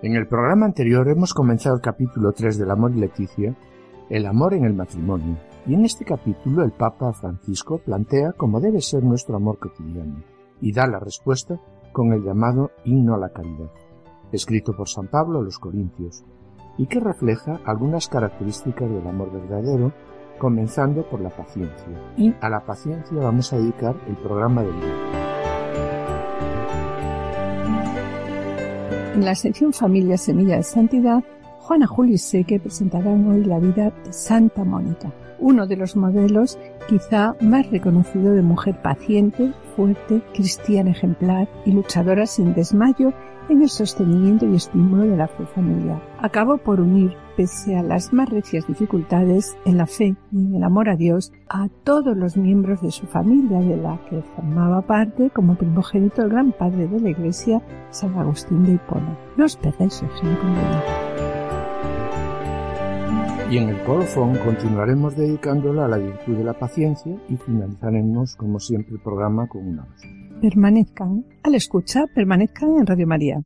En el programa anterior hemos comenzado el capítulo 3 del Amor y Leticia, el amor en el matrimonio, y en este capítulo el Papa Francisco plantea cómo debe ser nuestro amor cotidiano, y da la respuesta con el llamado himno a la caridad, escrito por San Pablo a los Corintios, y que refleja algunas características del amor verdadero, comenzando por la paciencia. Y a la paciencia vamos a dedicar el programa del día. En la sección Familia Semilla de Santidad, Juana Julio y Seque presentarán hoy la vida de Santa Mónica, uno de los modelos quizá más reconocido de mujer paciente, fuerte, cristiana ejemplar y luchadora sin desmayo en el sostenimiento y estímulo de la fe familiar. Acabó por unir, pese a las más recias dificultades, en la fe y en el amor a Dios, a todos los miembros de su familia, de la que formaba parte como primogénito el gran padre de la Iglesia, San Agustín de Hipona. No os perdáis ejemplo Y en el colofón continuaremos dedicándola a la virtud de la paciencia y finalizaremos, como siempre, el programa con una oración permanezcan, al escuchar, permanezcan en Radio María.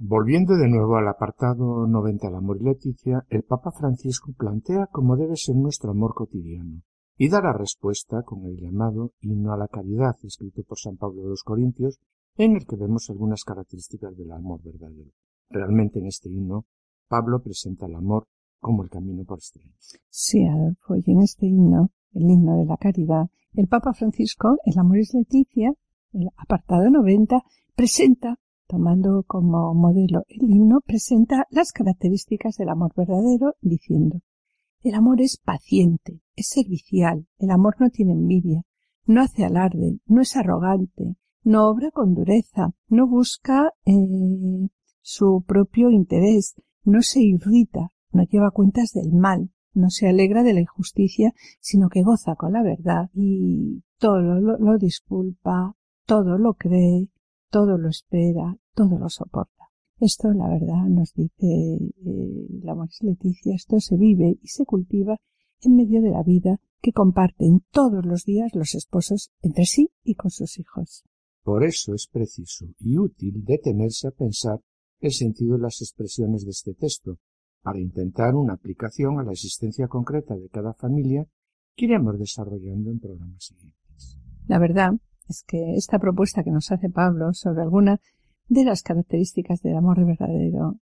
Volviendo de nuevo al apartado 90 del amor y Leticia, el Papa Francisco plantea cómo debe ser nuestro amor cotidiano y da la respuesta con el llamado himno a la caridad escrito por San Pablo de los Corintios, en el que vemos algunas características del amor verdadero. Realmente en este himno, Pablo presenta el amor como el camino por excelencia. Sí, Adolfo, y en este himno, el himno de la caridad, el Papa Francisco, el amor es Leticia, el apartado 90, presenta, tomando como modelo el himno, presenta las características del amor verdadero, diciendo, el amor es paciente, es servicial, el amor no tiene envidia, no hace alarde, no es arrogante, no obra con dureza, no busca eh, su propio interés, no se irrita, no lleva cuentas del mal, no se alegra de la injusticia, sino que goza con la verdad y todo lo, disculpa, todo lo cree, todo lo espera, todo lo soporta. Esto, la verdad, nos dice eh, la Moris Leticia, esto se vive y se cultiva en medio de la vida que comparten todos los días los esposos entre sí y con sus hijos. Por eso es preciso y útil detenerse a pensar el sentido de las expresiones de este texto, para intentar una aplicación a la existencia concreta de cada familia que iremos desarrollando en programas siguientes. La verdad es que esta propuesta que nos hace Pablo sobre alguna de las características del amor verdadero,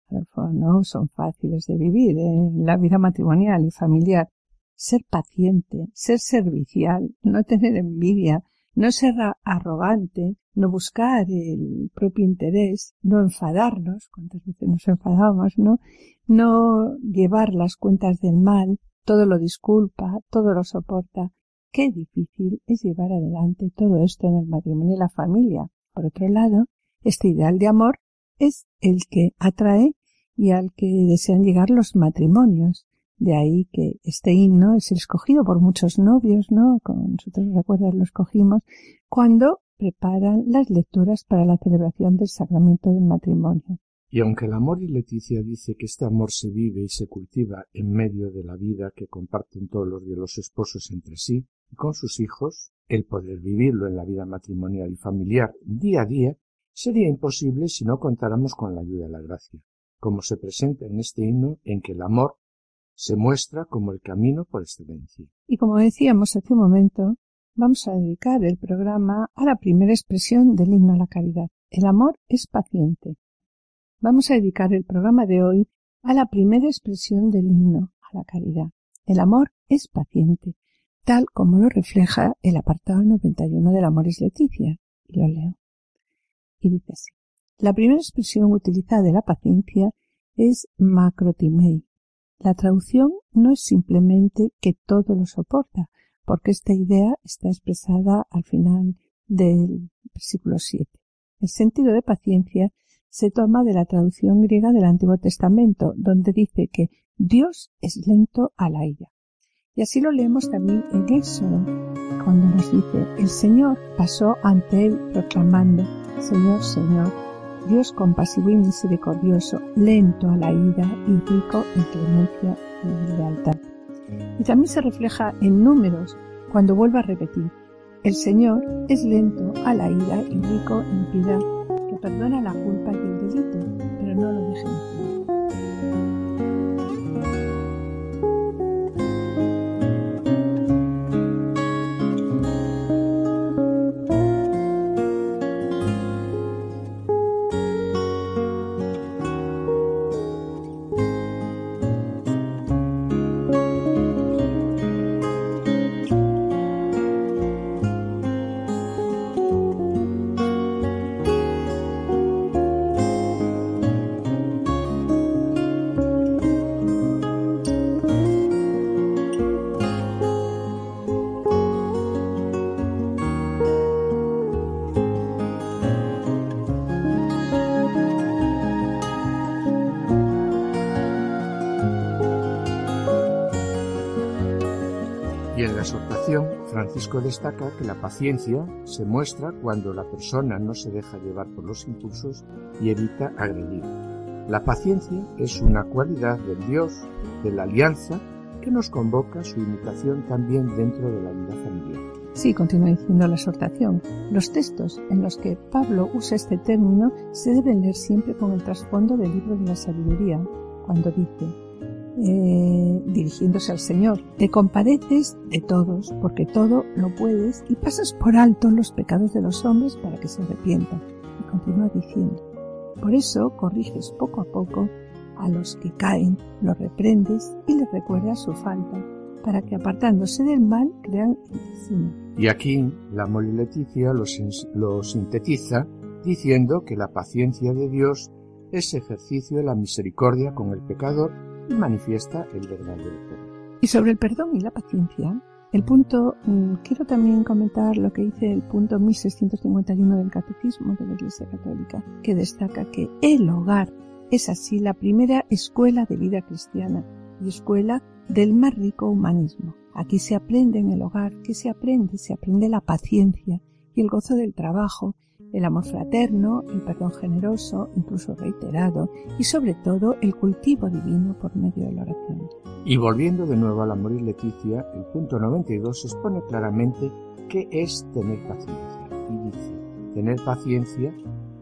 no son fáciles de vivir en la vida matrimonial y familiar. Ser paciente, ser servicial, no tener envidia, no ser arrogante, no buscar el propio interés, no enfadarnos, cuántas veces nos enfadamos, ¿no? No llevar las cuentas del mal, todo lo disculpa, todo lo soporta. Qué difícil es llevar adelante todo esto en el matrimonio y la familia. Por otro lado, este ideal de amor es el que atrae y al que desean llegar los matrimonios. De ahí que este himno es escogido por muchos novios, ¿no? Como nosotros recuerdas lo escogimos, cuando preparan las lecturas para la celebración del sacramento del matrimonio. Y aunque el amor y Leticia dice que este amor se vive y se cultiva en medio de la vida que comparten todos los de los esposos entre sí y con sus hijos, el poder vivirlo en la vida matrimonial y familiar día a día sería imposible si no contáramos con la ayuda de la gracia, como se presenta en este himno en que el amor se muestra como el camino por excelencia. Y como decíamos hace un momento, vamos a dedicar el programa a la primera expresión del himno a la caridad. El amor es paciente. Vamos a dedicar el programa de hoy a la primera expresión del himno a la caridad. El amor es paciente, tal como lo refleja el apartado 91 del amor es Leticia. Y lo leo. Y dice así. La primera expresión utilizada de la paciencia es macrotimei. La traducción no es simplemente que todo lo soporta, porque esta idea está expresada al final del versículo 7. El sentido de paciencia se toma de la traducción griega del Antiguo Testamento, donde dice que Dios es lento a la ira. Y así lo leemos también en Éxodo, cuando nos dice, el Señor pasó ante él proclamando, Señor, Señor, Dios compasivo y misericordioso, lento a la ira y rico en clemencia y lealtad. Y también se refleja en números cuando vuelve a repetir, el Señor es lento a la ira y rico en piedad, que perdona la culpa y el delito, pero no lo deja Francisco destaca que la paciencia se muestra cuando la persona no se deja llevar por los impulsos y evita agredir. La paciencia es una cualidad del Dios, de la alianza, que nos convoca a su imitación también dentro de la vida familiar. Sí, continúa diciendo la exhortación. Los textos en los que Pablo usa este término se deben leer siempre con el trasfondo del libro de la sabiduría, cuando dice, eh, dirigiéndose al Señor. Te compadeces de todos, porque todo lo puedes, y pasas por alto los pecados de los hombres para que se arrepientan. Y continúa diciendo, por eso corriges poco a poco a los que caen, los reprendes y les recuerdas su falta, para que apartándose del mal crean en Y aquí la Moli Leticia lo, lo sintetiza diciendo que la paciencia de Dios es ejercicio de la misericordia con el pecador y manifiesta el verdadero perdón. Y sobre el perdón y la paciencia, el punto, mm, quiero también comentar lo que dice el punto 1651 del Catecismo de la Iglesia Católica, que destaca que el hogar es así la primera escuela de vida cristiana y escuela del más rico humanismo. Aquí se aprende en el hogar, que se aprende? Se aprende la paciencia y el gozo del trabajo el amor fraterno, el perdón generoso, incluso reiterado, y sobre todo el cultivo divino por medio de la oración. Y volviendo de nuevo al amor y Leticia, el punto 92 expone claramente qué es tener paciencia. Y dice, tener paciencia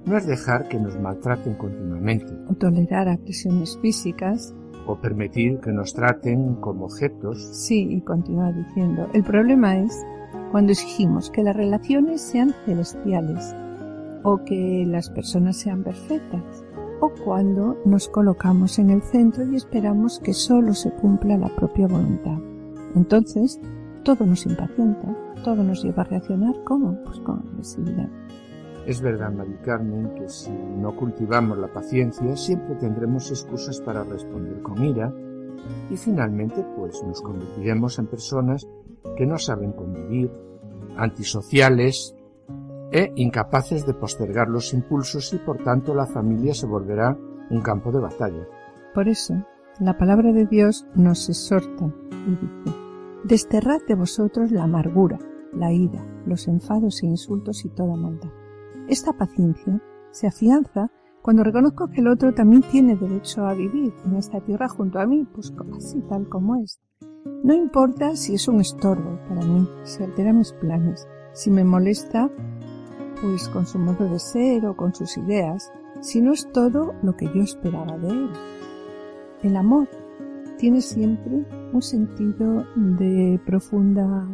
no es dejar que nos maltraten continuamente. O tolerar agresiones físicas. O permitir que nos traten como objetos. Sí, y continúa diciendo, el problema es cuando exigimos que las relaciones sean celestiales o que las personas sean perfectas, o cuando nos colocamos en el centro y esperamos que solo se cumpla la propia voluntad. Entonces, todo nos impacienta, todo nos lleva a reaccionar como, pues con agresividad. Es verdad, Mari Carmen, que si no cultivamos la paciencia, siempre tendremos excusas para responder con ira y finalmente pues nos convertiremos en personas que no saben convivir, antisociales, e incapaces de postergar los impulsos y por tanto la familia se volverá un campo de batalla. Por eso, la palabra de Dios nos exhorta y dice, desterrad de vosotros la amargura, la ira, los enfados e insultos y toda maldad. Esta paciencia se afianza cuando reconozco que el otro también tiene derecho a vivir en esta tierra junto a mí, pues así tal como es. No importa si es un estorbo para mí, si altera mis planes, si me molesta pues con su modo de ser o con sus ideas, si no es todo lo que yo esperaba de él. El amor tiene siempre un sentido de profunda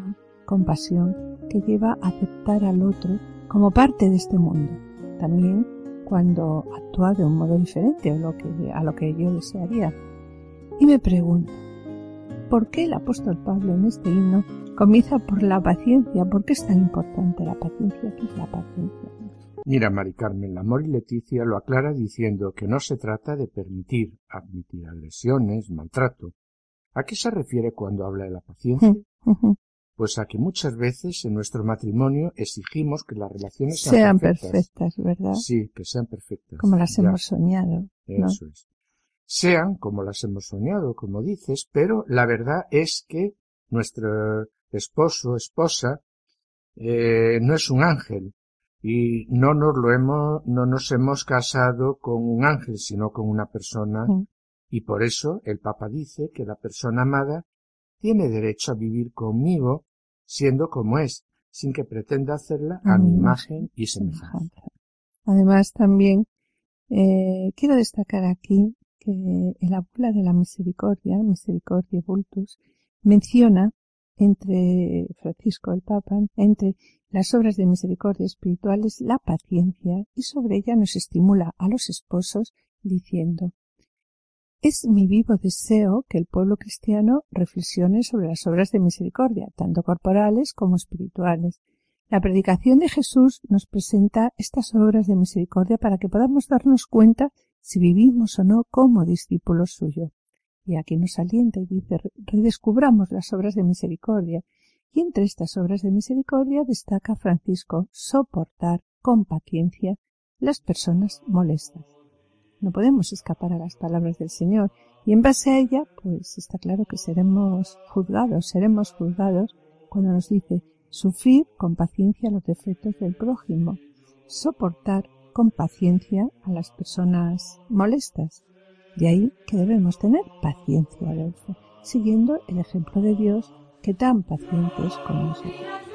compasión que lleva a aceptar al otro como parte de este mundo, también cuando actúa de un modo diferente a lo que, a lo que yo desearía. Y me pregunto, ¿por qué el apóstol Pablo en este himno Comienza por la paciencia. ¿Por qué es tan importante la paciencia? ¿Qué es la paciencia? Mira, Mari Carmen, la Mori Leticia lo aclara diciendo que no se trata de permitir, admitir agresiones, maltrato. ¿A qué se refiere cuando habla de la paciencia? Pues a que muchas veces en nuestro matrimonio exigimos que las relaciones sean, perfectas. ¿verdad? Sí, que sean perfectas. Como las hemos soñado. Eso es. Sean como las hemos soñado, como dices, pero la verdad es que nuestro esposo, esposa, eh, no es un ángel, y no nos lo hemos, no nos hemos casado con un ángel, sino con una persona, mm. y por eso el Papa dice que la persona amada tiene derecho a vivir conmigo siendo como es, sin que pretenda hacerla a, mi imagen y semejanza. Además, también eh, quiero destacar aquí que el abuela de la misericordia, Misericordia Vultus, menciona entre Francisco el Papa, entre las obras de misericordia espirituales, la paciencia, y sobre ella nos estimula a los esposos diciendo Es mi vivo deseo que el pueblo cristiano reflexione sobre las obras de misericordia, tanto corporales como espirituales. La predicación de Jesús nos presenta estas obras de misericordia para que podamos darnos cuenta si vivimos o no como discípulos suyos. Y aquí nos alienta y dice, redescubramos las obras de misericordia. Y entre estas obras de misericordia destaca Francisco soportar con paciencia las personas molestas. No podemos escapar a las palabras del Señor y en base a ella, pues está claro que seremos juzgados, seremos juzgados cuando nos dice sufrir con paciencia los defectos del prójimo, soportar con paciencia a las personas molestas. De ahí que debemos tener paciencia, Adolfo, siguiendo el ejemplo de Dios que tan pacientes como nosotros.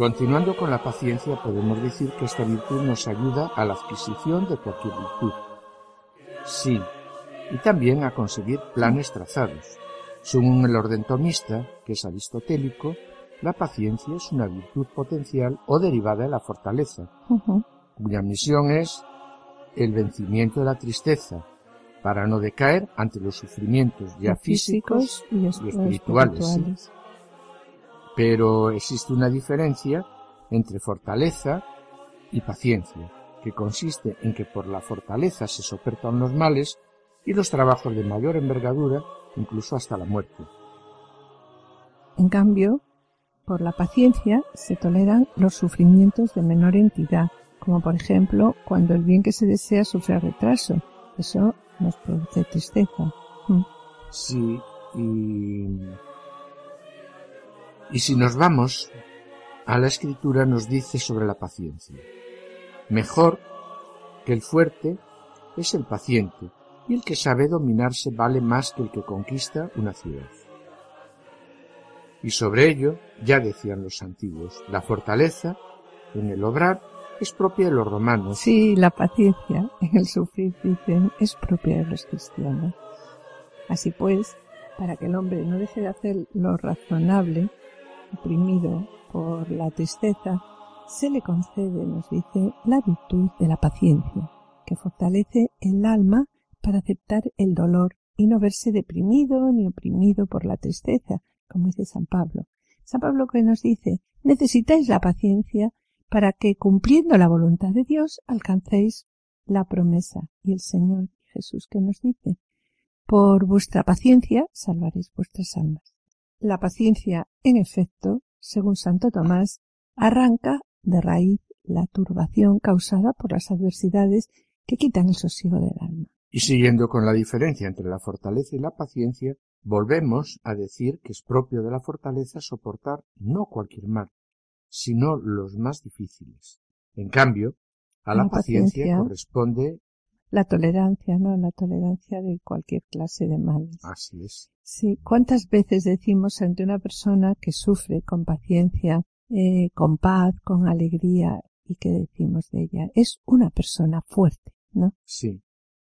Continuando con la paciencia, podemos decir que esta virtud nos ayuda a la adquisición de cualquier virtud. Sí, y también a conseguir planes trazados. Según el orden tomista, que es aristotélico, la paciencia es una virtud potencial o derivada de la fortaleza, cuya misión es el vencimiento de la tristeza, para no decaer ante los sufrimientos ya físicos, y, espirituales. Pero existe una diferencia entre fortaleza y paciencia, que consiste en que por la fortaleza se soportan los males y los trabajos de mayor envergadura, incluso hasta la muerte. En cambio, por la paciencia se toleran los sufrimientos de menor entidad, como por ejemplo cuando el bien que se desea sufre retraso. Eso nos produce tristeza. Mm. Sí, y Y si nos vamos a la escritura nos dice sobre la paciencia. Mejor que el fuerte es el paciente, y el que sabe dominarse vale más que el que conquista una ciudad. Y sobre ello ya decían los antiguos, la fortaleza en el obrar es propia de los romanos. Sí, la paciencia en el sufrir, dicen, es propia de los cristianos. Así pues, para que el hombre no deje de hacer lo razonable, oprimido por la tristeza, se le concede, nos dice, la virtud de la paciencia, que fortalece el alma para aceptar el dolor y no verse deprimido ni oprimido por la tristeza, como dice San Pablo. San Pablo que nos dice, necesitáis la paciencia para que, cumpliendo la voluntad de Dios, alcancéis la promesa. Y el Señor Jesús que nos dice, por vuestra paciencia salvaréis vuestras almas. La paciencia, en efecto, según Santo Tomás, arranca de raíz la turbación causada por las adversidades que quitan el sosiego del alma. Y siguiendo con la diferencia entre la fortaleza y la paciencia, volvemos a decir que es propio de la fortaleza soportar no cualquier mal, sino los más difíciles. En cambio, a la, paciencia, corresponde la tolerancia, ¿no? La tolerancia de cualquier clase de males. Así es. Sí. ¿Cuántas veces decimos ante una persona que sufre con paciencia, eh, con paz, con alegría, y que decimos de ella? Es una persona fuerte, ¿no? Sí.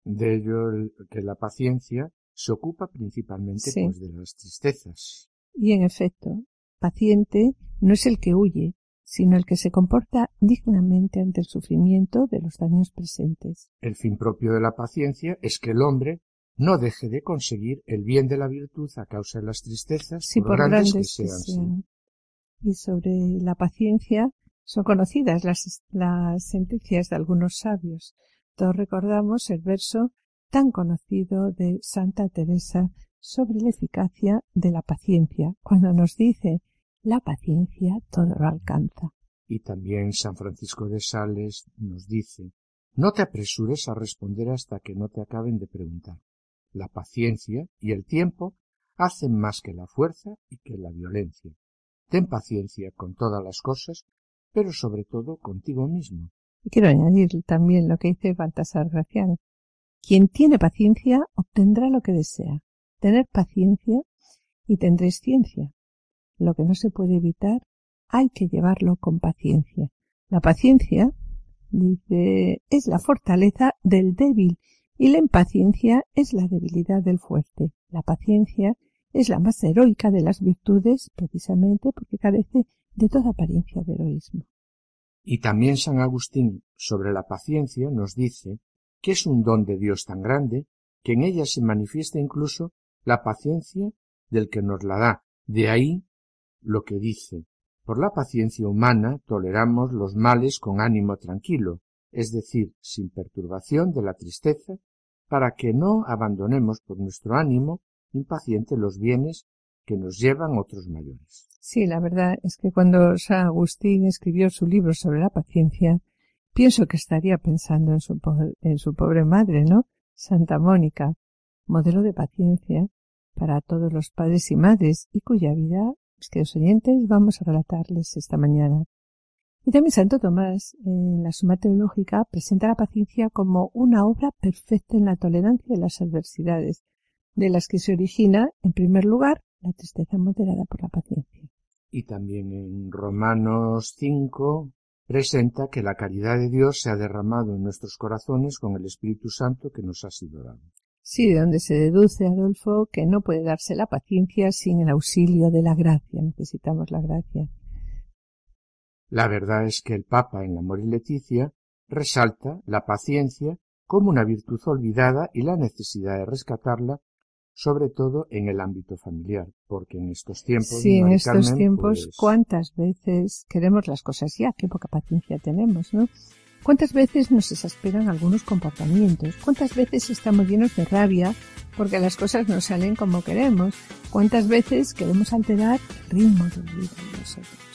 De ello que la paciencia se ocupa principalmente pues, de las tristezas. Y en efecto, paciente no es el que huye, sino el que se comporta dignamente ante el sufrimiento de los daños presentes. El fin propio de la paciencia es que el hombre no deje de conseguir el bien de la virtud a causa de las tristezas, por, grandes, que sean. Y sobre la paciencia son conocidas las, las sentencias de algunos sabios. Todos recordamos el verso tan conocido de Santa Teresa sobre la eficacia de la paciencia, cuando nos dice la paciencia todo lo alcanza. Y también San Francisco de Sales nos dice no te apresures a responder hasta que no te acaben de preguntar. La paciencia y el tiempo hacen más que la fuerza y que la violencia. Ten paciencia con todas las cosas, pero sobre todo contigo mismo. Y quiero añadir también lo que dice Baltasar Gracián. Quien tiene paciencia obtendrá lo que desea. Tener paciencia y tendréis ciencia. Lo que no se puede evitar hay que llevarlo con paciencia. La paciencia, dice, es la fortaleza del débil y la impaciencia es la debilidad del fuerte. La paciencia es la más heroica de las virtudes precisamente porque carece de toda apariencia de heroísmo. Y también San Agustín sobre la paciencia nos dice que es un don de Dios tan grande que en ella se manifiesta incluso la paciencia del que nos la da. De ahí lo que dice, por la paciencia humana toleramos los males con ánimo tranquilo, es decir, sin perturbación de la tristeza para que no abandonemos por nuestro ánimo impaciente los bienes que nos llevan otros mayores. Sí, la verdad es que cuando San Agustín escribió su libro sobre la paciencia, pienso que estaría pensando en su, en su pobre madre, ¿no? Santa Mónica, modelo de paciencia para todos los padres y madres y cuya vida, pues, que los oyentes, vamos a relatarles esta mañana. Y también Santo Tomás, en la Suma Teológica, presenta la paciencia como una obra perfecta en la tolerancia de las adversidades, de las que se origina, en primer lugar, la tristeza moderada por la paciencia. Y también en Romanos 5 presenta que la caridad de Dios se ha derramado en nuestros corazones con el Espíritu Santo que nos ha sido dado. Sí, de donde se deduce, Adolfo, que no puede darse la paciencia sin el auxilio de la gracia. Necesitamos la gracia. La verdad es que el Papa en Amor y Leticia resalta la paciencia como una virtud olvidada y la necesidad de rescatarla, sobre todo en el ámbito familiar, porque en estos tiempos. Sí, en estos tiempos, pues ¿cuántas veces queremos las cosas ya? Qué poca paciencia tenemos, ¿no? ¿Cuántas veces nos exasperan algunos comportamientos? ¿Cuántas veces estamos llenos de rabia porque las cosas no salen como queremos? ¿Cuántas veces queremos alterar el ritmo de vida de nosotros?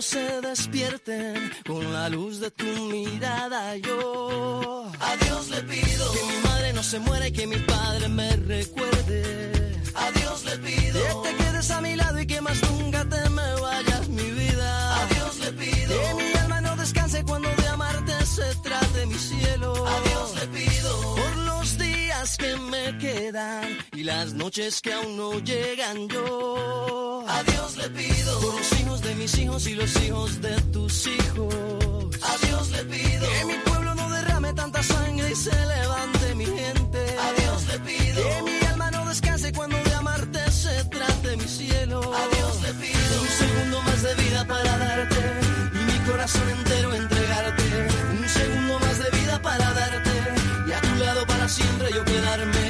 se despierten con la luz de tu mirada. Yo A Dios le pido que mi madre no se muera y que mi padre me recuerde. A Dios le pido que te quedes a mi lado y que más nunca te me vayas mi vida. A Dios le pido que mi alma no descanse cuando de amarte se trate mi cielo. A Dios le pido por los días que me quedan y las noches que aún no llegan yo. A Dios le pido por los hijos de mis hijos y los hijos de tus hijos. A Dios le pido que mi pueblo no derrame tanta sangre y se levante mi gente. A Dios le pido que mi alma no descanse cuando mi cielo. A Dios le pido un segundo más de vida para darte y mi corazón entero entregarte. Un segundo más de vida para darte y a tu lado para siempre yo quedarme.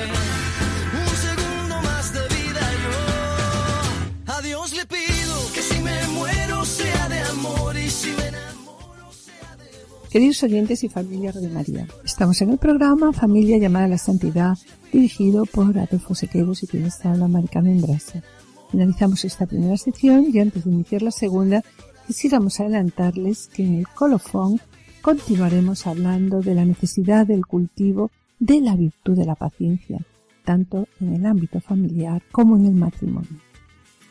Un segundo más de vida yo. A Dios le pido que si me muero sea de amor y si me enamoro sea de vos. Queridos oyentes y familia de María, estamos en el programa Familia llamada a la Santidad, dirigido por Adolfo Sequeiros y quien está habla Marica Mendraza. Finalizamos esta primera sección y antes de iniciar la segunda, quisiéramos adelantarles que en el colofón continuaremos hablando de la necesidad del cultivo de la virtud de la paciencia, tanto en el ámbito familiar como en el matrimonio.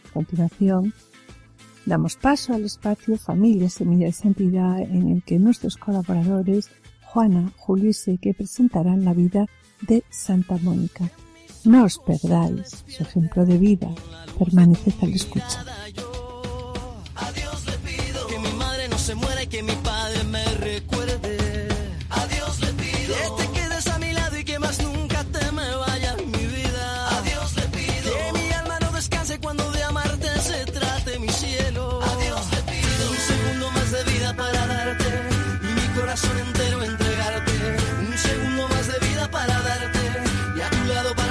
A continuación, damos paso al espacio Familia Semilla de Santidad en el que nuestros colaboradores Juana, Julio y Seque presentarán la vida de Santa Mónica. No os perdáis su ejemplo de vida. Permaneced al escucha.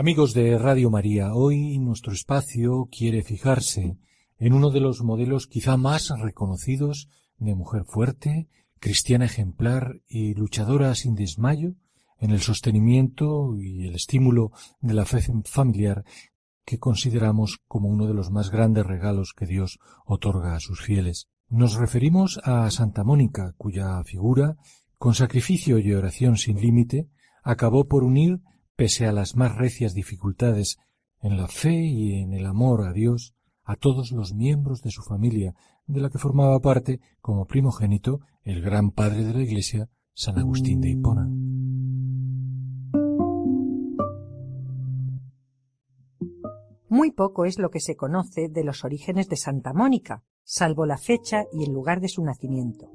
Amigos de Radio María, hoy nuestro espacio quiere fijarse en uno de los modelos quizá más reconocidos de mujer fuerte, cristiana ejemplar y luchadora sin desmayo en el sostenimiento y el estímulo de la fe familiar que consideramos como uno de los más grandes regalos que Dios otorga a sus fieles. Nos referimos a Santa Mónica, cuya figura, con sacrificio y oración sin límite, acabó por unir, pese a las más recias dificultades, en la fe y en el amor a Dios, a todos los miembros de su familia, de la que formaba parte, como primogénito, el gran padre de la Iglesia, San Agustín de Hipona. Muy poco es lo que se conoce de los orígenes de Santa Mónica, salvo la fecha y el lugar de su nacimiento.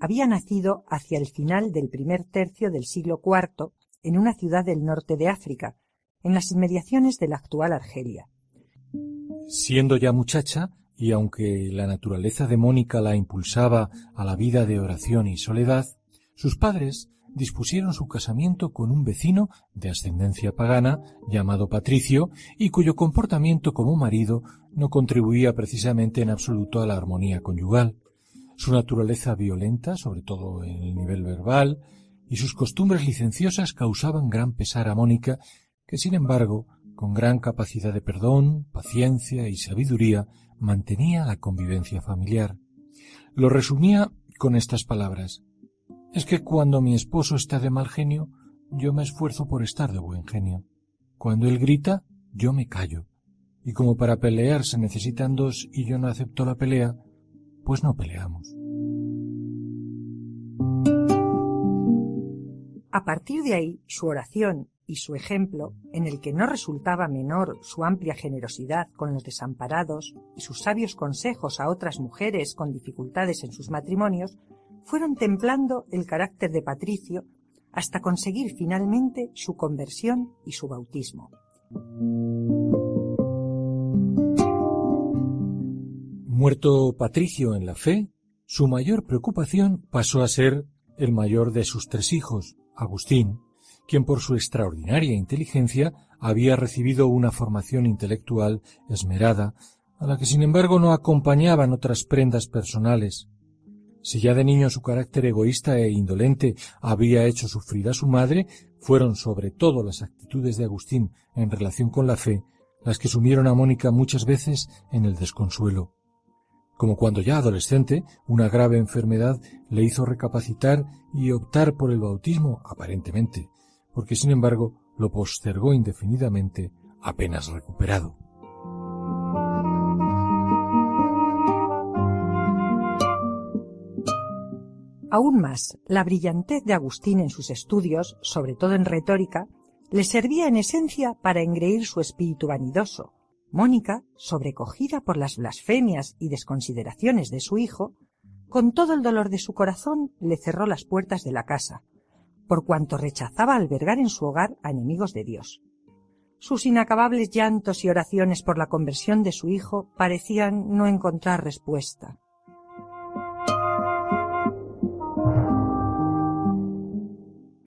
Había nacido hacia el final del primer tercio del siglo IV en una ciudad del norte de África, en las inmediaciones de la actual Argelia. Siendo ya muchacha, y aunque la naturaleza de Mónica la impulsaba a la vida de oración y soledad, sus padres dispusieron su casamiento con un vecino de ascendencia pagana llamado Patricio y cuyo comportamiento como marido no contribuía precisamente en absoluto a la armonía conyugal. Su naturaleza violenta, sobre todo en el nivel verbal, y sus costumbres licenciosas causaban gran pesar a Mónica, que sin embargo, con gran capacidad de perdón, paciencia y sabiduría, mantenía la convivencia familiar. Lo resumía con estas palabras es que cuando mi esposo está de mal genio, yo me esfuerzo por estar de buen genio. Cuando él grita, yo me callo. Y como para pelear se necesitan dos y yo no acepto la pelea, pues no peleamos. A partir de ahí, su oración y su ejemplo, en el que no resultaba menor su amplia generosidad con los desamparados y sus sabios consejos a otras mujeres con dificultades en sus matrimonios, fueron templando el carácter de Patricio hasta conseguir finalmente su conversión y su bautismo. Muerto Patricio en la fe, su mayor preocupación pasó a ser el mayor de sus tres hijos, Agustín, quien por su extraordinaria inteligencia había recibido una formación intelectual esmerada, a la que sin embargo no acompañaban otras prendas personales. Si ya de niño su carácter egoísta e indolente había hecho sufrir a su madre, fueron sobre todo las actitudes de Agustín en relación con la fe las que sumieron a Mónica muchas veces en el desconsuelo. Como cuando ya adolescente, una grave enfermedad le hizo recapacitar y optar por el bautismo, aparentemente, porque sin embargo lo postergó indefinidamente apenas recuperado. Aún más, la brillantez de Agustín en sus estudios, sobre todo en retórica, le servía en esencia para engreír su espíritu vanidoso. Mónica, sobrecogida por las blasfemias y desconsideraciones de su hijo, con todo el dolor de su corazón le cerró las puertas de la casa, por cuanto rechazaba albergar en su hogar a enemigos de Dios. Sus inacabables llantos y oraciones por la conversión de su hijo parecían no encontrar respuesta.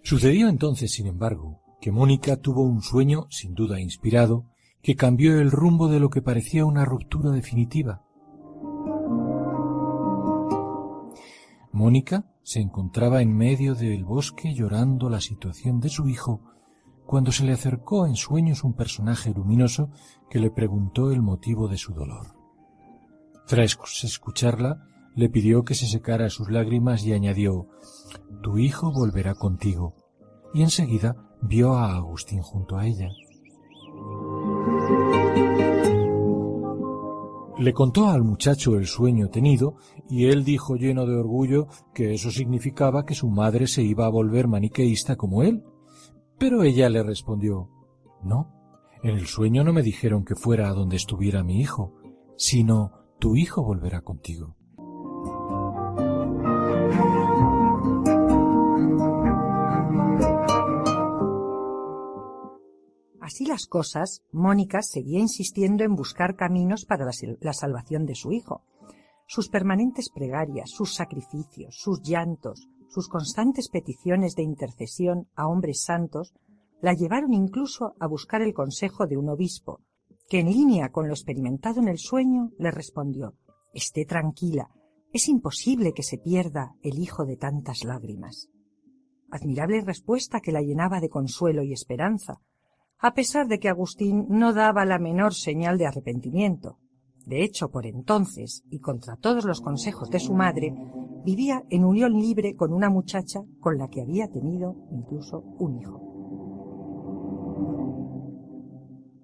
Sucedió entonces, sin embargo, que Mónica tuvo un sueño, sin duda inspirado, que cambió el rumbo de lo que parecía una ruptura definitiva. Mónica se encontraba en medio del bosque llorando la situación de su hijo cuando se le acercó en sueños un personaje luminoso que le preguntó el motivo de su dolor. Tras escucharla, le pidió que se secara sus lágrimas y añadió Tu hijo volverá contigo. Y enseguida vio a Agustín junto a ella. Le contó al muchacho el sueño tenido y él dijo lleno de orgullo que eso significaba que su madre se iba a volver maniqueísta como él. Pero ella le respondió No, en el sueño no me dijeron que fuera a donde estuviera mi hijo, sino tu hijo volverá contigo. Así las cosas, Mónica seguía insistiendo en buscar caminos para la, salvación de su hijo. Sus permanentes plegarias, sus sacrificios, sus llantos, sus constantes peticiones de intercesión a hombres santos la llevaron incluso a buscar el consejo de un obispo, que en línea con lo experimentado en el sueño le respondió Esté tranquila, es imposible que se pierda el hijo de tantas lágrimas. Admirable respuesta que la llenaba de consuelo y esperanza, a pesar de que Agustín no daba la menor señal de arrepentimiento. De hecho, por entonces, y contra todos los consejos de su madre, vivía en unión libre con una muchacha con la que había tenido incluso un hijo.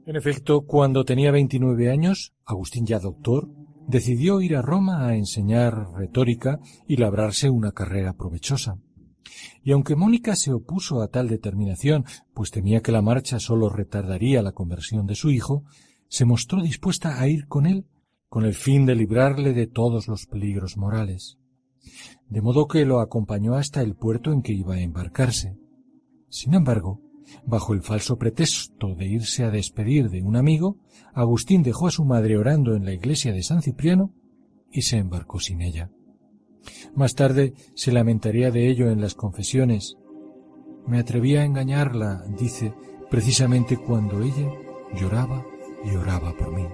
En efecto, cuando tenía 29 años, Agustín ya doctor, decidió ir a Roma a enseñar retórica y labrarse una carrera provechosa. Y aunque Mónica se opuso a tal determinación, pues temía que la marcha sólo retardaría la conversión de su hijo, se mostró dispuesta a ir con él con el fin de librarle de todos los peligros morales. De modo que lo acompañó hasta el puerto en que iba a embarcarse. Sin embargo, bajo el falso pretexto de irse a despedir de un amigo, Agustín dejó a su madre orando en la iglesia de San Cipriano y se embarcó sin ella. Más tarde se lamentaría de ello en las confesiones. Me atreví a engañarla, dice, precisamente cuando ella lloraba y oraba por mí.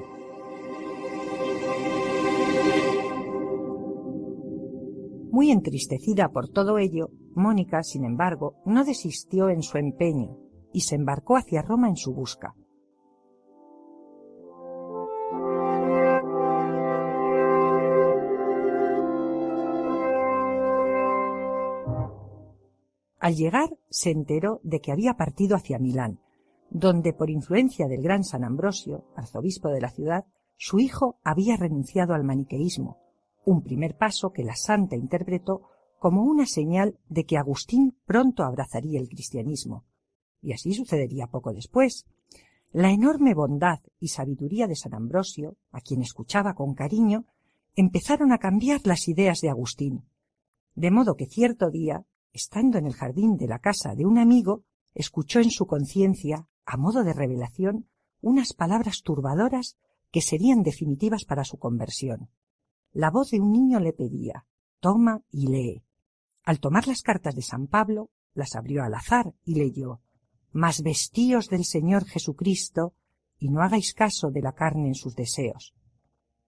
Muy entristecida por todo ello, Mónica, sin embargo, no desistió en su empeño y se embarcó hacia Roma en su busca. Al llegar se enteró de que había partido hacia Milán, donde por influencia del gran San Ambrosio, arzobispo de la ciudad, su hijo había renunciado al maniqueísmo, un primer paso que la santa interpretó como una señal de que Agustín pronto abrazaría el cristianismo. Y así sucedería poco después. La enorme bondad y sabiduría de San Ambrosio, a quien escuchaba con cariño, empezaron a cambiar las ideas de Agustín, de modo que cierto día, estando en el jardín de la casa de un amigo, escuchó en su conciencia, a modo de revelación, unas palabras turbadoras que serían definitivas para su conversión. La voz de un niño le pedía Toma y lee. Al tomar las cartas de San Pablo, las abrió al azar y leyó Mas vestíos del Señor Jesucristo y no hagáis caso de la carne en sus deseos.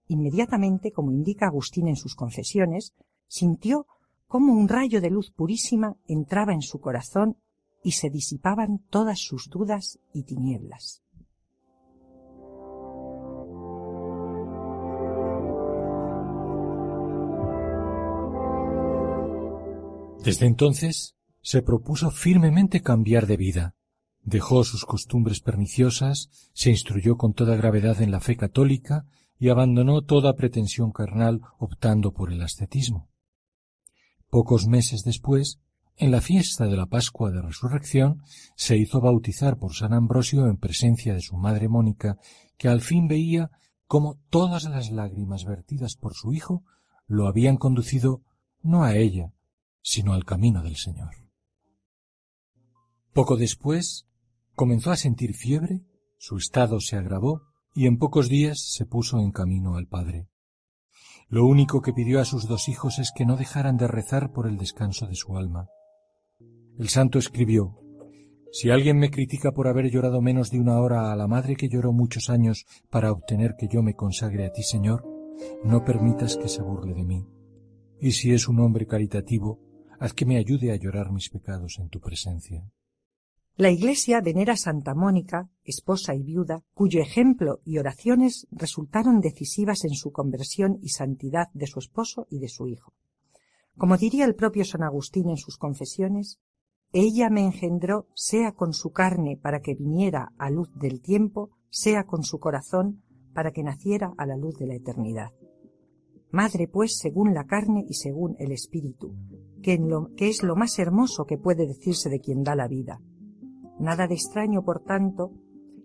Inmediatamente, como indica Agustín en sus confesiones, sintió cómo un rayo de luz purísima entraba en su corazón y se disipaban todas sus dudas y tinieblas. Desde entonces se propuso firmemente cambiar de vida. Dejó sus costumbres perniciosas, se instruyó con toda gravedad en la fe católica y abandonó toda pretensión carnal optando por el ascetismo. Pocos meses después, en la fiesta de la Pascua de Resurrección, se hizo bautizar por San Ambrosio en presencia de su madre Mónica, que al fin veía cómo todas las lágrimas vertidas por su hijo lo habían conducido no a ella, sino al camino del Señor. Poco después comenzó a sentir fiebre, su estado se agravó y en pocos días se puso en camino al Padre. Lo único que pidió a sus dos hijos es que no dejaran de rezar por el descanso de su alma. El santo escribió Si alguien me critica por haber llorado menos de una hora a la madre que lloró muchos años para obtener que yo me consagre a ti, Señor, no permitas que se burle de mí. Y si es un hombre caritativo, haz que me ayude a llorar mis pecados en tu presencia. La Iglesia venera a Santa Mónica, esposa y viuda, cuyo ejemplo y oraciones resultaron decisivas en su conversión y santidad de su esposo y de su hijo. Como diría el propio San Agustín en sus confesiones, ella me engendró sea con su carne para que viniera a luz del tiempo, sea con su corazón para que naciera a la luz de la eternidad. Madre, pues, según la carne y según el espíritu, que, que es lo más hermoso que puede decirse de quien da la vida, Nada de extraño, por tanto,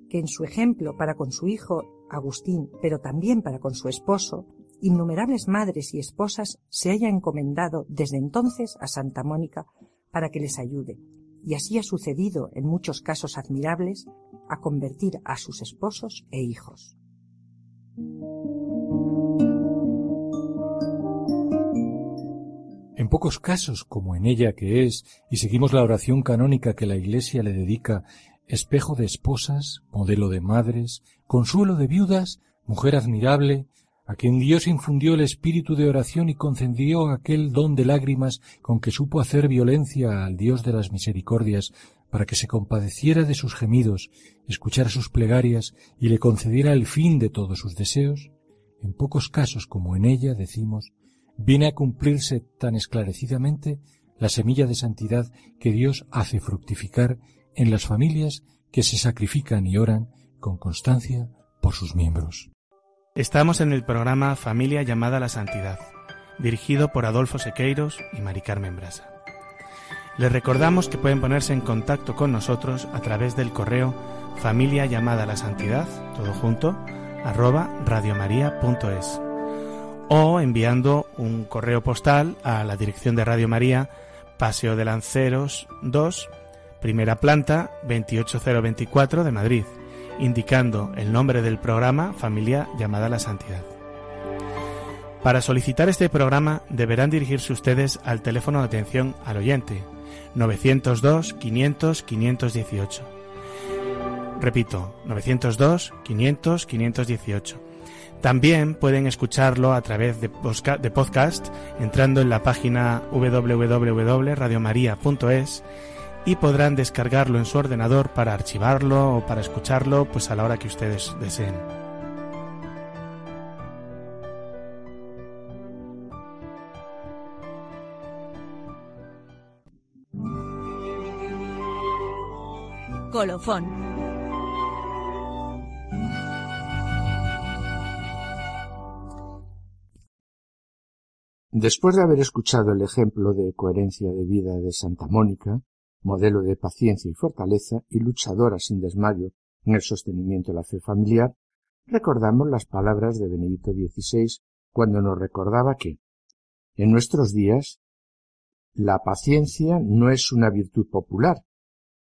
que en su ejemplo para con su hijo Agustín, pero también para con su esposo, innumerables madres y esposas se haya encomendado desde entonces a Santa Mónica para que les ayude, y así ha sucedido en muchos casos admirables a convertir a sus esposos e hijos. En pocos casos, como en ella que es, y seguimos la oración canónica que la Iglesia le dedica, espejo de esposas, modelo de madres, consuelo de viudas, mujer admirable, a quien Dios infundió el espíritu de oración y concedió aquel don de lágrimas con que supo hacer violencia al Dios de las misericordias, para que se compadeciera de sus gemidos, escuchara sus plegarias y le concediera el fin de todos sus deseos, en pocos casos como en ella decimos, viene a cumplirse tan esclarecidamente la semilla de santidad que Dios hace fructificar en las familias que se sacrifican y oran con constancia por sus miembros. Estamos en el programa Familia llamada a la Santidad, dirigido por Adolfo Sequeiros y Mari Carmen Brasa. Les recordamos que pueden ponerse en contacto con nosotros a través del correo familia llamada a la santidad, todo junto, arroba radiomaria.es o enviando un correo postal a la dirección de Radio María, Paseo de Lanceros 2, primera planta 28024 de Madrid, indicando el nombre del programa Familia llamada a la Santidad. Para solicitar este programa deberán dirigirse ustedes al teléfono de atención al oyente 902 500 518. Repito, 902 500 518 también pueden escucharlo a través de, podcast entrando en la página www.radiomaria.es y podrán descargarlo en su ordenador para archivarlo o para escucharlo pues a la hora que ustedes deseen. Colofón Después de haber escuchado el ejemplo de coherencia de vida de Santa Mónica, modelo de paciencia y fortaleza y luchadora sin desmayo en el sostenimiento de la fe familiar, recordamos las palabras de Benedicto XVI cuando nos recordaba que en nuestros días la paciencia no es una virtud popular,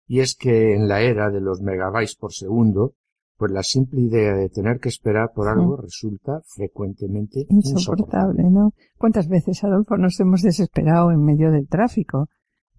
y es que en la era de los megabytes por segundo, pues la simple idea de tener que esperar por algo resulta frecuentemente insoportable, ¿no? ¿Cuántas veces, Adolfo, nos hemos desesperado en medio del tráfico?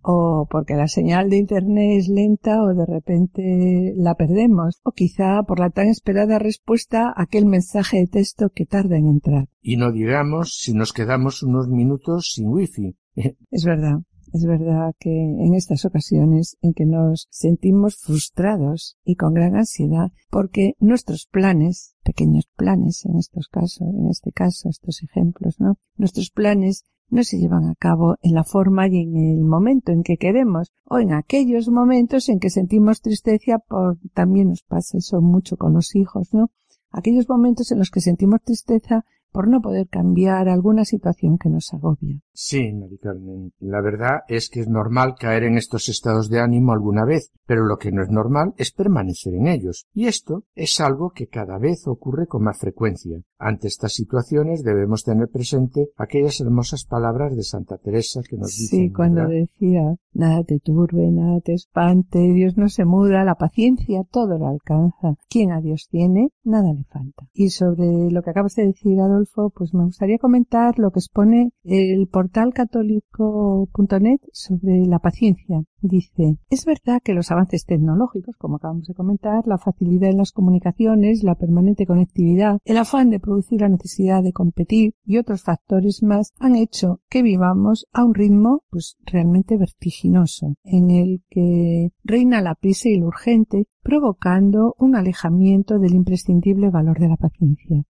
o porque la señal de Internet es lenta o de repente la perdemos, o quizá por la tan esperada respuesta a aquel mensaje de texto que tarda en entrar. Y no digamos si nos quedamos unos minutos sin wifi. es verdad. Es verdad que en estas ocasiones en que nos sentimos frustrados y con gran ansiedad porque nuestros planes, pequeños planes en estos casos, en este caso, estos ejemplos, ¿no? Nuestros planes no se llevan a cabo en la forma y en el momento en que queremos o en aquellos momentos en que sentimos tristeza por también nos pasa eso mucho con los hijos, ¿no? Aquellos momentos en los que sentimos tristeza por no poder cambiar alguna situación que nos agobia. Sí, Mari Carmen. La verdad es que es normal caer en estos estados de ánimo alguna vez, pero lo que no es normal es permanecer en ellos. Y esto es algo que cada vez ocurre con más frecuencia. Ante estas situaciones debemos tener presente aquellas hermosas palabras de Santa Teresa que nos dicen. Sí, cuando decía, nada te turbe, nada te espante, Dios no se muda, la paciencia todo lo alcanza. Quien a Dios tiene, nada le falta. Y sobre lo que acabas de decir, Adolfo, pues me gustaría comentar lo que expone el portal católico.net sobre la paciencia. Dice, es verdad que los avances tecnológicos, como acabamos de comentar, la facilidad en las comunicaciones, la permanente conectividad, el afán de producir la necesidad de competir y otros factores más han hecho que vivamos a un ritmo pues realmente vertiginoso, en el que reina la prisa y lo urgente, provocando un alejamiento del imprescindible valor de la paciencia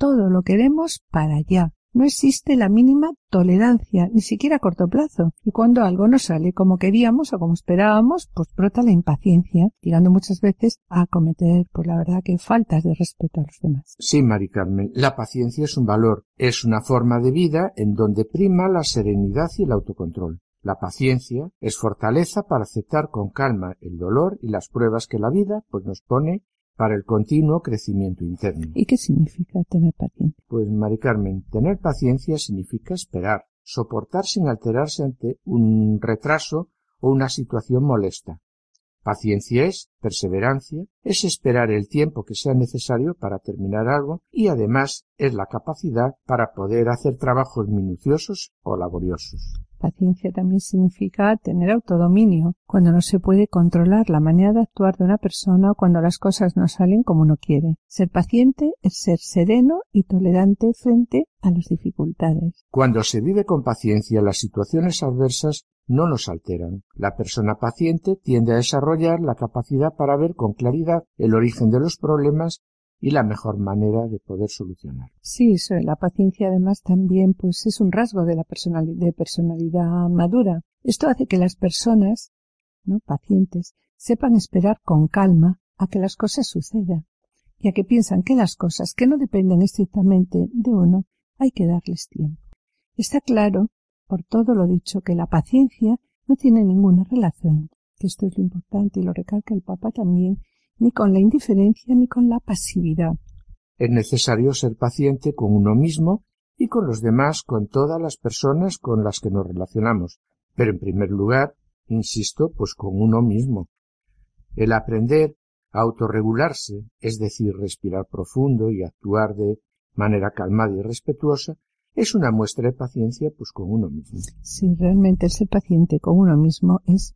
todo lo queremos para allá. No existe la mínima tolerancia, ni siquiera a corto plazo. Y cuando algo no sale como queríamos o como esperábamos, pues brota la impaciencia, llegando muchas veces a cometer, por la verdad, que faltas de respeto a los demás. Sí, Mari Carmen, la paciencia es un valor, es una forma de vida en donde prima la serenidad y el autocontrol. La paciencia es fortaleza para aceptar con calma el dolor y las pruebas que la vida pues nos pone para el continuo crecimiento interno. ¿Y qué significa tener paciencia? Pues, Mari Carmen, tener paciencia significa esperar, soportar sin alterarse ante un retraso o una situación molesta. Paciencia es perseverancia, es esperar el tiempo que sea necesario para terminar algo y además es la capacidad para poder hacer trabajos minuciosos o laboriosos. Paciencia también significa tener autodominio, cuando no se puede controlar la manera de actuar de una persona o cuando las cosas no salen como uno quiere. Ser paciente es ser sereno y tolerante frente a las dificultades. Cuando se vive con paciencia, las situaciones adversas no nos alteran. La persona paciente tiende a desarrollar la capacidad para ver con claridad el origen de los problemas y la mejor manera de poder solucionar. Sí, la paciencia además también pues es un rasgo de la personalidad, madura. Esto hace que las personas, ¿no? pacientes, sepan esperar con calma a que las cosas sucedan y a que piensan que las cosas que no dependen estrictamente de uno hay que darles tiempo. Está claro, por todo lo dicho, que la paciencia no tiene ninguna relación, que esto es lo importante y lo recalca el Papa también, ni con la indiferencia ni con la pasividad. Es necesario ser paciente con uno mismo y con los demás, con todas las personas con las que nos relacionamos, pero en primer lugar, insisto, pues con uno mismo. El aprender a autorregularse, es decir, respirar profundo y actuar de manera calmada y respetuosa, es una muestra de paciencia pues con uno mismo. Sí, realmente ser paciente con uno mismo es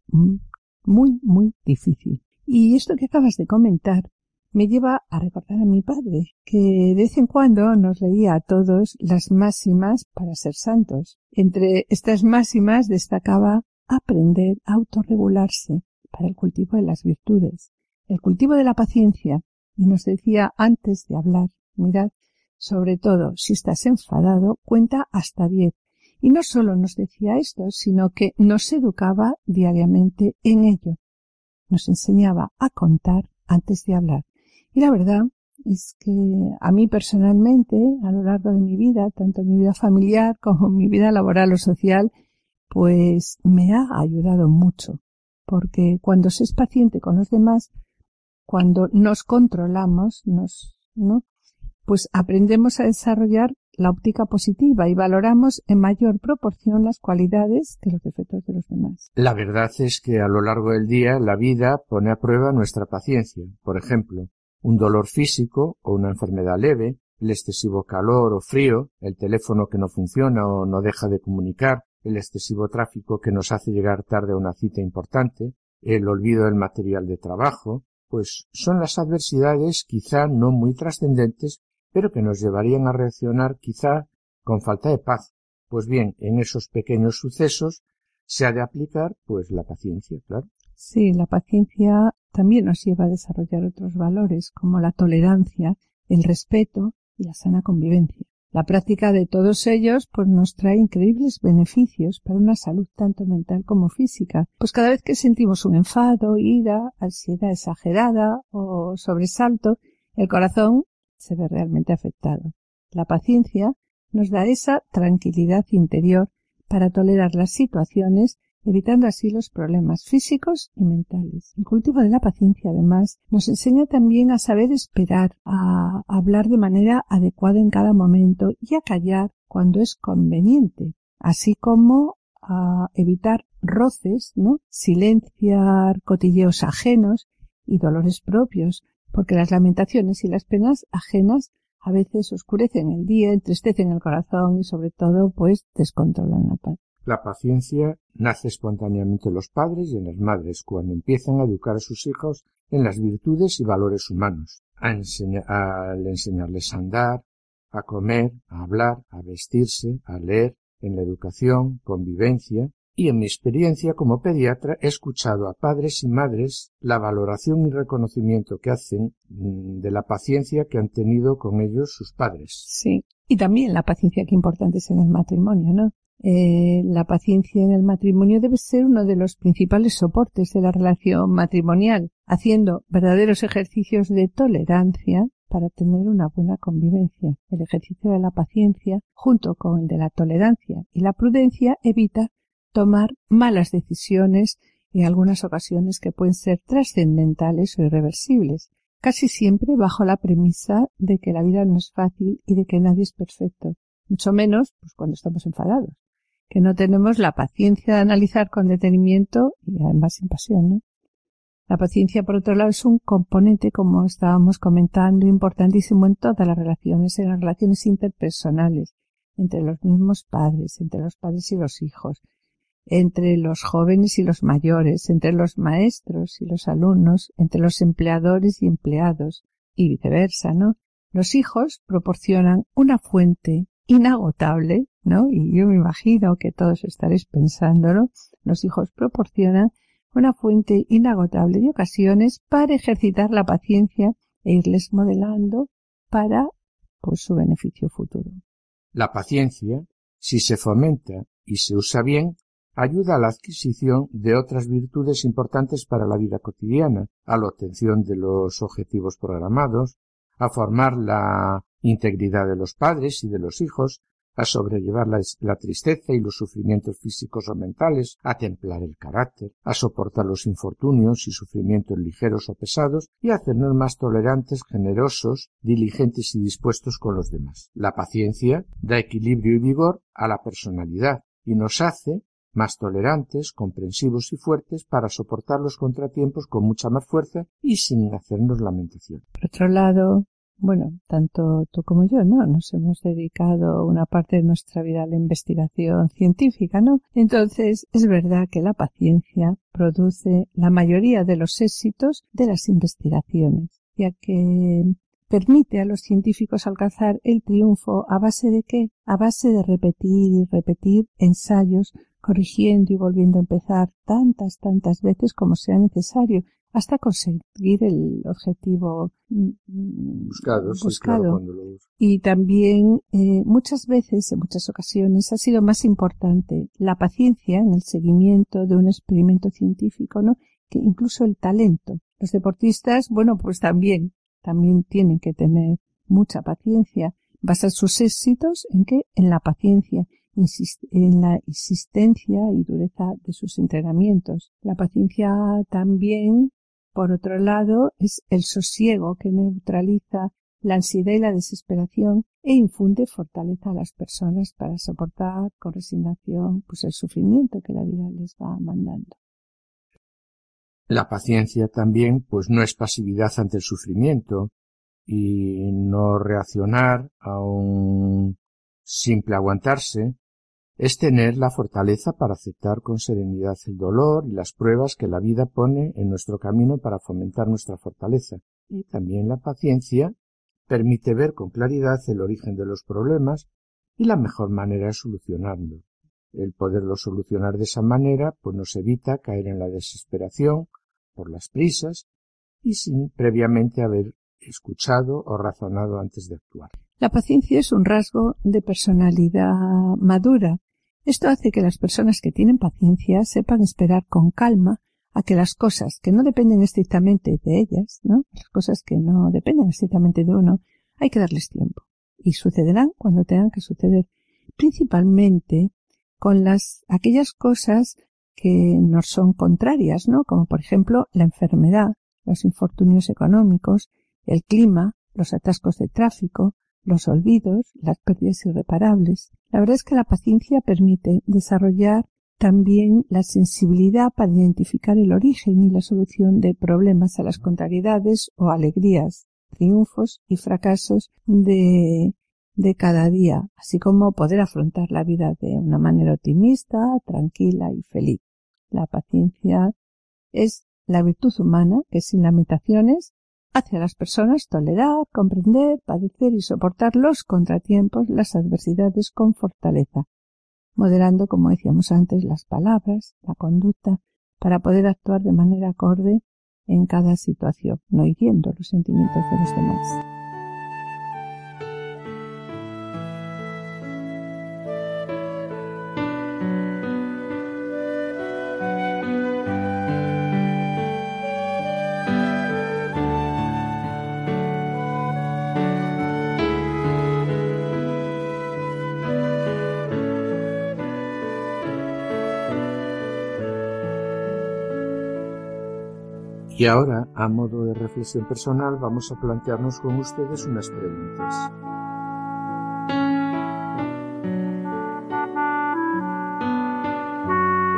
muy, muy difícil. Y esto que acabas de comentar me lleva a recordar a mi padre, que de vez en cuando nos leía a todos las máximas para ser santos. Entre estas máximas destacaba aprender a autorregularse para el cultivo de las virtudes, el cultivo de la paciencia, y nos decía antes de hablar, mirad, sobre todo si estás enfadado, cuenta hasta diez. Y no solo nos decía esto, sino que nos educaba diariamente en ello nos enseñaba a contar antes de hablar. Y la verdad es que a mí personalmente, a lo largo de mi vida, tanto mi vida familiar como mi vida laboral o social, pues me ha ayudado mucho. Porque cuando se es paciente con los demás, cuando nos controlamos, nos, ¿no? Pues aprendemos a desarrollar la óptica positiva y valoramos en mayor proporción las cualidades que los defectos de los demás. La verdad es que a lo largo del día la vida pone a prueba nuestra paciencia. Por ejemplo, un dolor físico o una enfermedad leve, el excesivo calor o frío, el teléfono que no funciona o no deja de comunicar, el excesivo tráfico que nos hace llegar tarde a una cita importante, el olvido del material de trabajo, pues son las adversidades quizá no muy trascendentes pero que nos llevarían a reaccionar quizá con falta de paz. Pues bien, en esos pequeños sucesos se ha de aplicar pues la paciencia, claro. Sí, la paciencia también nos lleva a desarrollar otros valores como la tolerancia, el respeto y la sana convivencia. La práctica de todos ellos pues nos trae increíbles beneficios para una salud tanto mental como física. Pues cada vez que sentimos un enfado, ira, ansiedad exagerada o sobresalto, el corazón se ve realmente afectado. La paciencia nos da esa tranquilidad interior para tolerar las situaciones, evitando así los problemas físicos y mentales. El cultivo de la paciencia, además, nos enseña también a saber esperar, a hablar de manera adecuada en cada momento y a callar cuando es conveniente, así como a evitar roces, ¿no? Silenciar cotilleos ajenos y dolores propios, porque las lamentaciones y las penas ajenas a veces oscurecen el día, entristecen el corazón y sobre todo pues descontrolan la paz. La paciencia nace espontáneamente en los padres y en las madres cuando empiezan a educar a sus hijos en las virtudes y valores humanos, al enseñarles a andar, a comer, a hablar, a vestirse, a leer, en la educación, convivencia, y en mi experiencia como pediatra he escuchado a padres y madres la valoración y reconocimiento que hacen mm, de la paciencia que han tenido con ellos sus padres. Sí, y también la paciencia que importante es en el matrimonio, ¿no? Eh, la paciencia en el matrimonio debe ser uno de los principales soportes de la relación matrimonial, haciendo verdaderos ejercicios de tolerancia para tener una buena convivencia. El ejercicio de la paciencia, junto con el de la tolerancia y la prudencia, evita tomar malas decisiones en algunas ocasiones que pueden ser trascendentales o irreversibles, casi siempre bajo la premisa de que la vida no es fácil y de que nadie es perfecto, mucho menos pues, cuando estamos enfadados, que no tenemos la paciencia de analizar con detenimiento y además sin pasión, ¿no? La paciencia, por otro lado, es un componente, como estábamos comentando, importantísimo en todas las relaciones, en las relaciones interpersonales, entre los mismos padres, entre los padres y los hijos, entre los jóvenes y los mayores, entre los maestros y los alumnos, entre los empleadores y empleados, y viceversa, ¿no? Los hijos proporcionan una fuente inagotable, ¿no? Y yo me imagino que todos estaréis pensándolo, los hijos proporcionan una fuente inagotable de ocasiones para ejercitar la paciencia e irles modelando para pues, su beneficio futuro. La paciencia, si se fomenta y se usa bien, ayuda a la adquisición de otras virtudes importantes para la vida cotidiana, a la obtención de los objetivos programados, a formar la integridad de los padres y de los hijos, a sobrellevar la, tristeza y los sufrimientos físicos o mentales, a templar el carácter, a soportar los infortunios y sufrimientos ligeros o pesados y a hacernos más tolerantes, generosos, diligentes y dispuestos con los demás. La paciencia da equilibrio y vigor a la personalidad y nos hace más tolerantes, comprensivos y fuertes para soportar los contratiempos con mucha más fuerza y sin hacernos lamentación. Por otro lado, bueno, tanto tú como yo, ¿no? Nos hemos dedicado una parte de nuestra vida a la investigación científica, ¿no? Entonces, es verdad que la paciencia produce la mayoría de los éxitos de las investigaciones, ya que permite a los científicos alcanzar el triunfo a base de qué? A base de repetir y repetir ensayos corrigiendo y volviendo a empezar tantas, tantas veces como sea necesario hasta conseguir el objetivo mm, buscado. y también eh, muchas veces, en muchas ocasiones, ha sido más importante la paciencia en el seguimiento de un experimento científico, ¿no? Que incluso el talento. Los deportistas, bueno, pues también también tienen que tener mucha paciencia. Basar sus éxitos en qué? En la paciencia, en la insistencia y dureza de sus entrenamientos. La paciencia también, por otro lado, es el sosiego que neutraliza la ansiedad y la desesperación e infunde fortaleza a las personas para soportar con resignación pues el sufrimiento que la vida les va mandando. La paciencia también pues no es pasividad ante el sufrimiento y no reaccionar a un simple aguantarse, es tener la fortaleza para aceptar con serenidad el dolor y las pruebas que la vida pone en nuestro camino para fomentar nuestra fortaleza. Y también la paciencia permite ver con claridad el origen de los problemas y la mejor manera de solucionarlo. El poderlo solucionar de esa manera pues nos evita caer en la desesperación por las prisas y sin previamente haber escuchado o razonado antes de actuar. La paciencia es un rasgo de personalidad madura. Esto hace que las personas que tienen paciencia sepan esperar con calma a que las cosas que no dependen estrictamente de ellas, ¿no? Las cosas que no dependen estrictamente de uno, hay que darles tiempo. Y sucederán cuando tengan que suceder. Principalmente con las, aquellas cosas que nos son contrarias, ¿no? Como por ejemplo la enfermedad, los infortunios económicos, el clima, los atascos de tráfico, los olvidos, las pérdidas irreparables. La verdad es que la paciencia permite desarrollar también la sensibilidad para identificar el origen y la solución de problemas a las contrariedades o alegrías, triunfos y fracasos de, de cada día, así como poder afrontar la vida de una manera optimista, tranquila y feliz. La paciencia es la virtud humana que sin lamentaciones hace las personas tolerar, comprender, padecer y soportar los contratiempos, las adversidades con fortaleza, moderando, como decíamos antes, las palabras, la conducta, para poder actuar de manera acorde en cada situación, no hiriendo los sentimientos de los demás. Y ahora, a modo de reflexión personal, vamos a plantearnos con ustedes unas preguntas.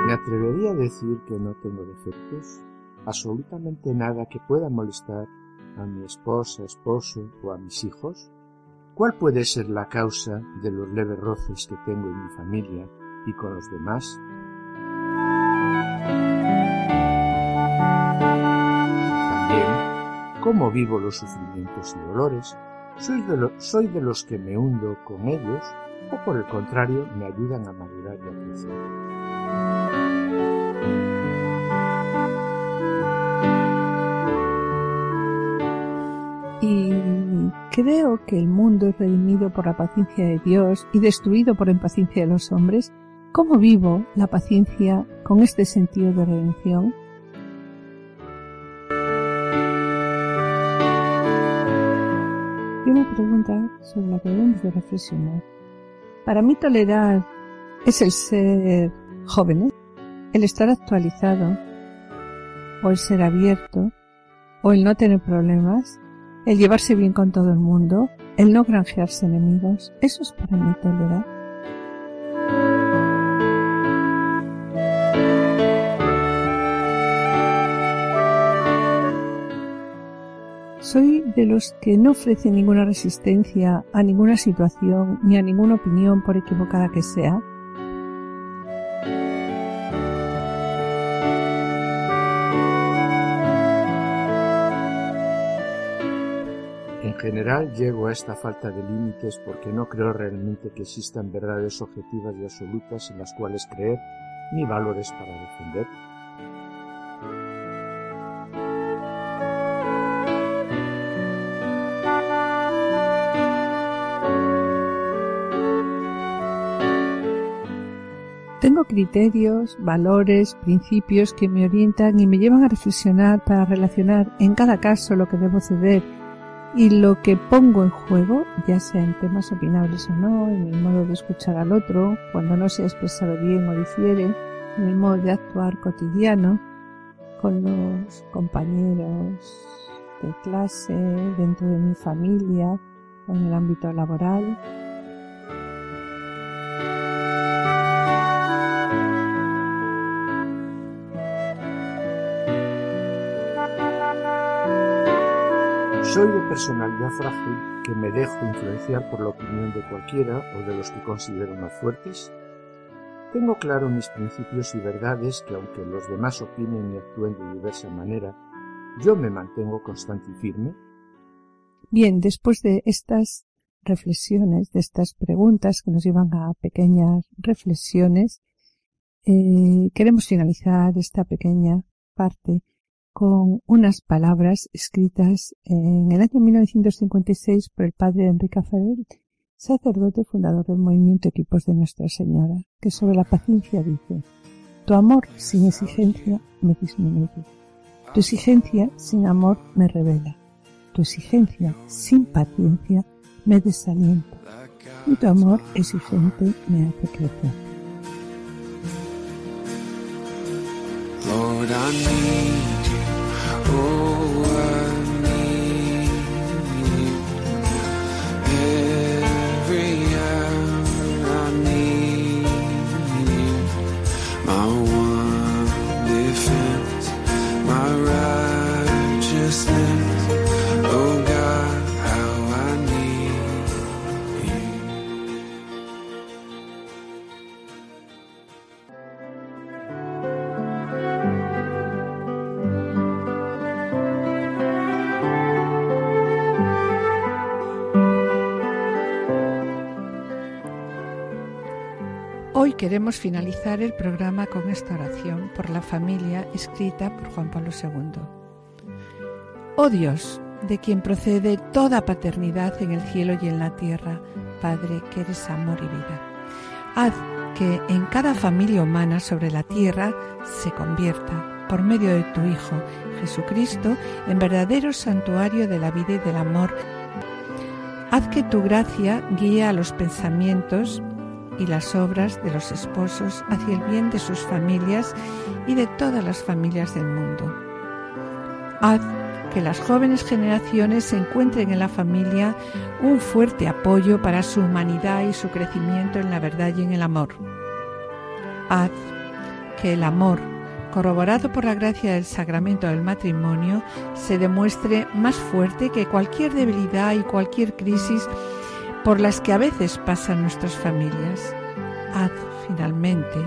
¿Me atrevería a decir que no tengo defectos? ¿Absolutamente nada que pueda molestar a mi esposa, esposo o a mis hijos? ¿Cuál puede ser la causa de los leves roces que tengo en mi familia y con los demás? Cómo vivo los sufrimientos y dolores, soy de, soy de los que me hundo con ellos o por el contrario me ayudan a madurar y a crecer. Y creo que el mundo es redimido por la paciencia de Dios y destruido por la impaciencia de los hombres. ¿Cómo vivo la paciencia con este sentido de redención? Sobre la que debemos de reflexionar. Para mí tolerar es el ser jóvenes, el estar actualizado, o el ser abierto, o el no tener problemas, el llevarse bien con todo el mundo, el no granjearse enemigos. Eso es para mí tolerar. Soy de los que no ofrecen ninguna resistencia a ninguna situación ni a ninguna opinión por equivocada que sea. En general llego a esta falta de límites porque no creo realmente que existan verdades objetivas y absolutas en las cuales creer ni valores para defender. Tengo criterios, valores, principios que me orientan y me llevan a reflexionar para relacionar en cada caso lo que debo ceder y lo que pongo en juego, ya sea en temas opinables o no, en el modo de escuchar al otro, cuando no se ha expresado bien o difiere, en el modo de actuar cotidiano, con los compañeros de clase, dentro de mi familia o en el ámbito laboral. Soy de personalidad frágil que me dejo influenciar por la opinión de cualquiera o de los que considero más fuertes. Tengo claro mis principios y verdades que aunque los demás opinen y actúen de diversa manera, yo me mantengo constante y firme. Bien, después de estas reflexiones, de estas preguntas que nos llevan a pequeñas reflexiones, eh, queremos finalizar esta pequeña parte con unas palabras escritas en el año 1956 por el padre Enrique Ferrer, sacerdote fundador del movimiento Equipos de Nuestra Señora, que sobre la paciencia dice, Tu amor sin exigencia me disminuye, tu exigencia sin amor me revela, tu exigencia sin paciencia me desalienta, y tu amor exigente me hace crecer. Queremos finalizar el programa con esta oración por la familia escrita por Juan Pablo II. Oh Dios, de quien procede toda paternidad en el cielo y en la tierra, Padre, que eres amor y vida. Haz que en cada familia humana sobre la tierra se convierta, por medio de tu Hijo, Jesucristo, en verdadero santuario de la vida y del amor. Haz que tu gracia guíe a los pensamientos y las obras de los esposos hacia el bien de sus familias y de todas las familias del mundo. Haz que las jóvenes generaciones encuentren en la familia un fuerte apoyo para su humanidad y su crecimiento en la verdad y en el amor. Haz que el amor, corroborado por la gracia del sacramento del matrimonio, se demuestre más fuerte que cualquier debilidad y cualquier crisis por las que a veces pasan nuestras familias. Haz finalmente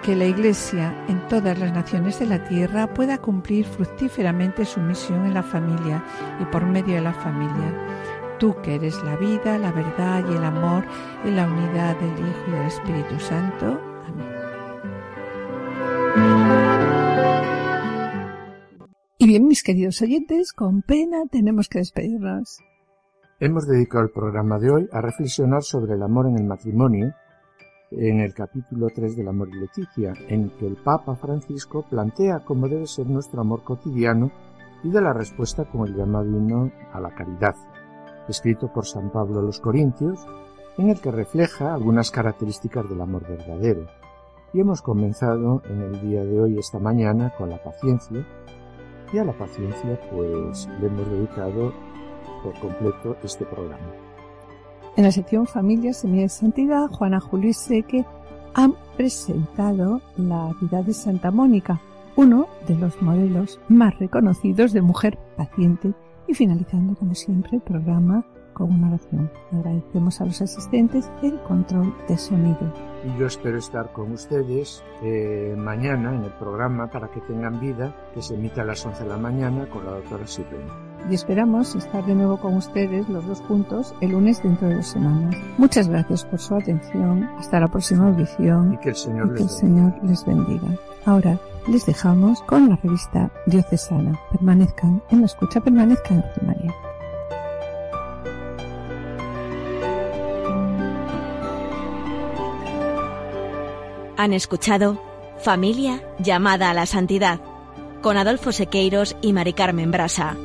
que la Iglesia en todas las naciones de la tierra pueda cumplir fructíferamente su misión en la familia y por medio de la familia. Tú que eres la vida, la verdad y el amor en la unidad del Hijo y del Espíritu Santo. Amén. Y bien, mis queridos oyentes, con pena tenemos que despedirnos. Hemos dedicado el programa de hoy a reflexionar sobre el amor en el matrimonio en el capítulo 3 del Amor y Leticia, en que el Papa Francisco plantea cómo debe ser nuestro amor cotidiano y da la respuesta con el llamado a la caridad, escrito por San Pablo a los Corintios, en el que refleja algunas características del amor verdadero. Y hemos comenzado en el día de hoy, esta mañana, con la paciencia, y a la paciencia pues le hemos dedicado por completo este programa. En la sección Familia, Semilla de Santidad, Juana Julio y Seque han presentado la vida de Santa Mónica, uno de los modelos más reconocidos de mujer paciente y finalizando como siempre el programa con una oración. Agradecemos a los asistentes el control de sonido. Y yo espero estar con ustedes eh, mañana en el programa para que tengan vida, que se emite a las 11 de la mañana con la doctora Silvina y esperamos estar de nuevo con ustedes los dos juntos el lunes dentro de dos semanas. Muchas gracias por su atención. Hasta la próxima audición. Y que el Señor, les, el Señor les bendiga. Ahora les dejamos con la revista Diocesana. Permanezcan en la escucha, permanezcan en María. Han escuchado Familia llamada a la santidad con Adolfo Sequeiros y Mari Carmen Brasa.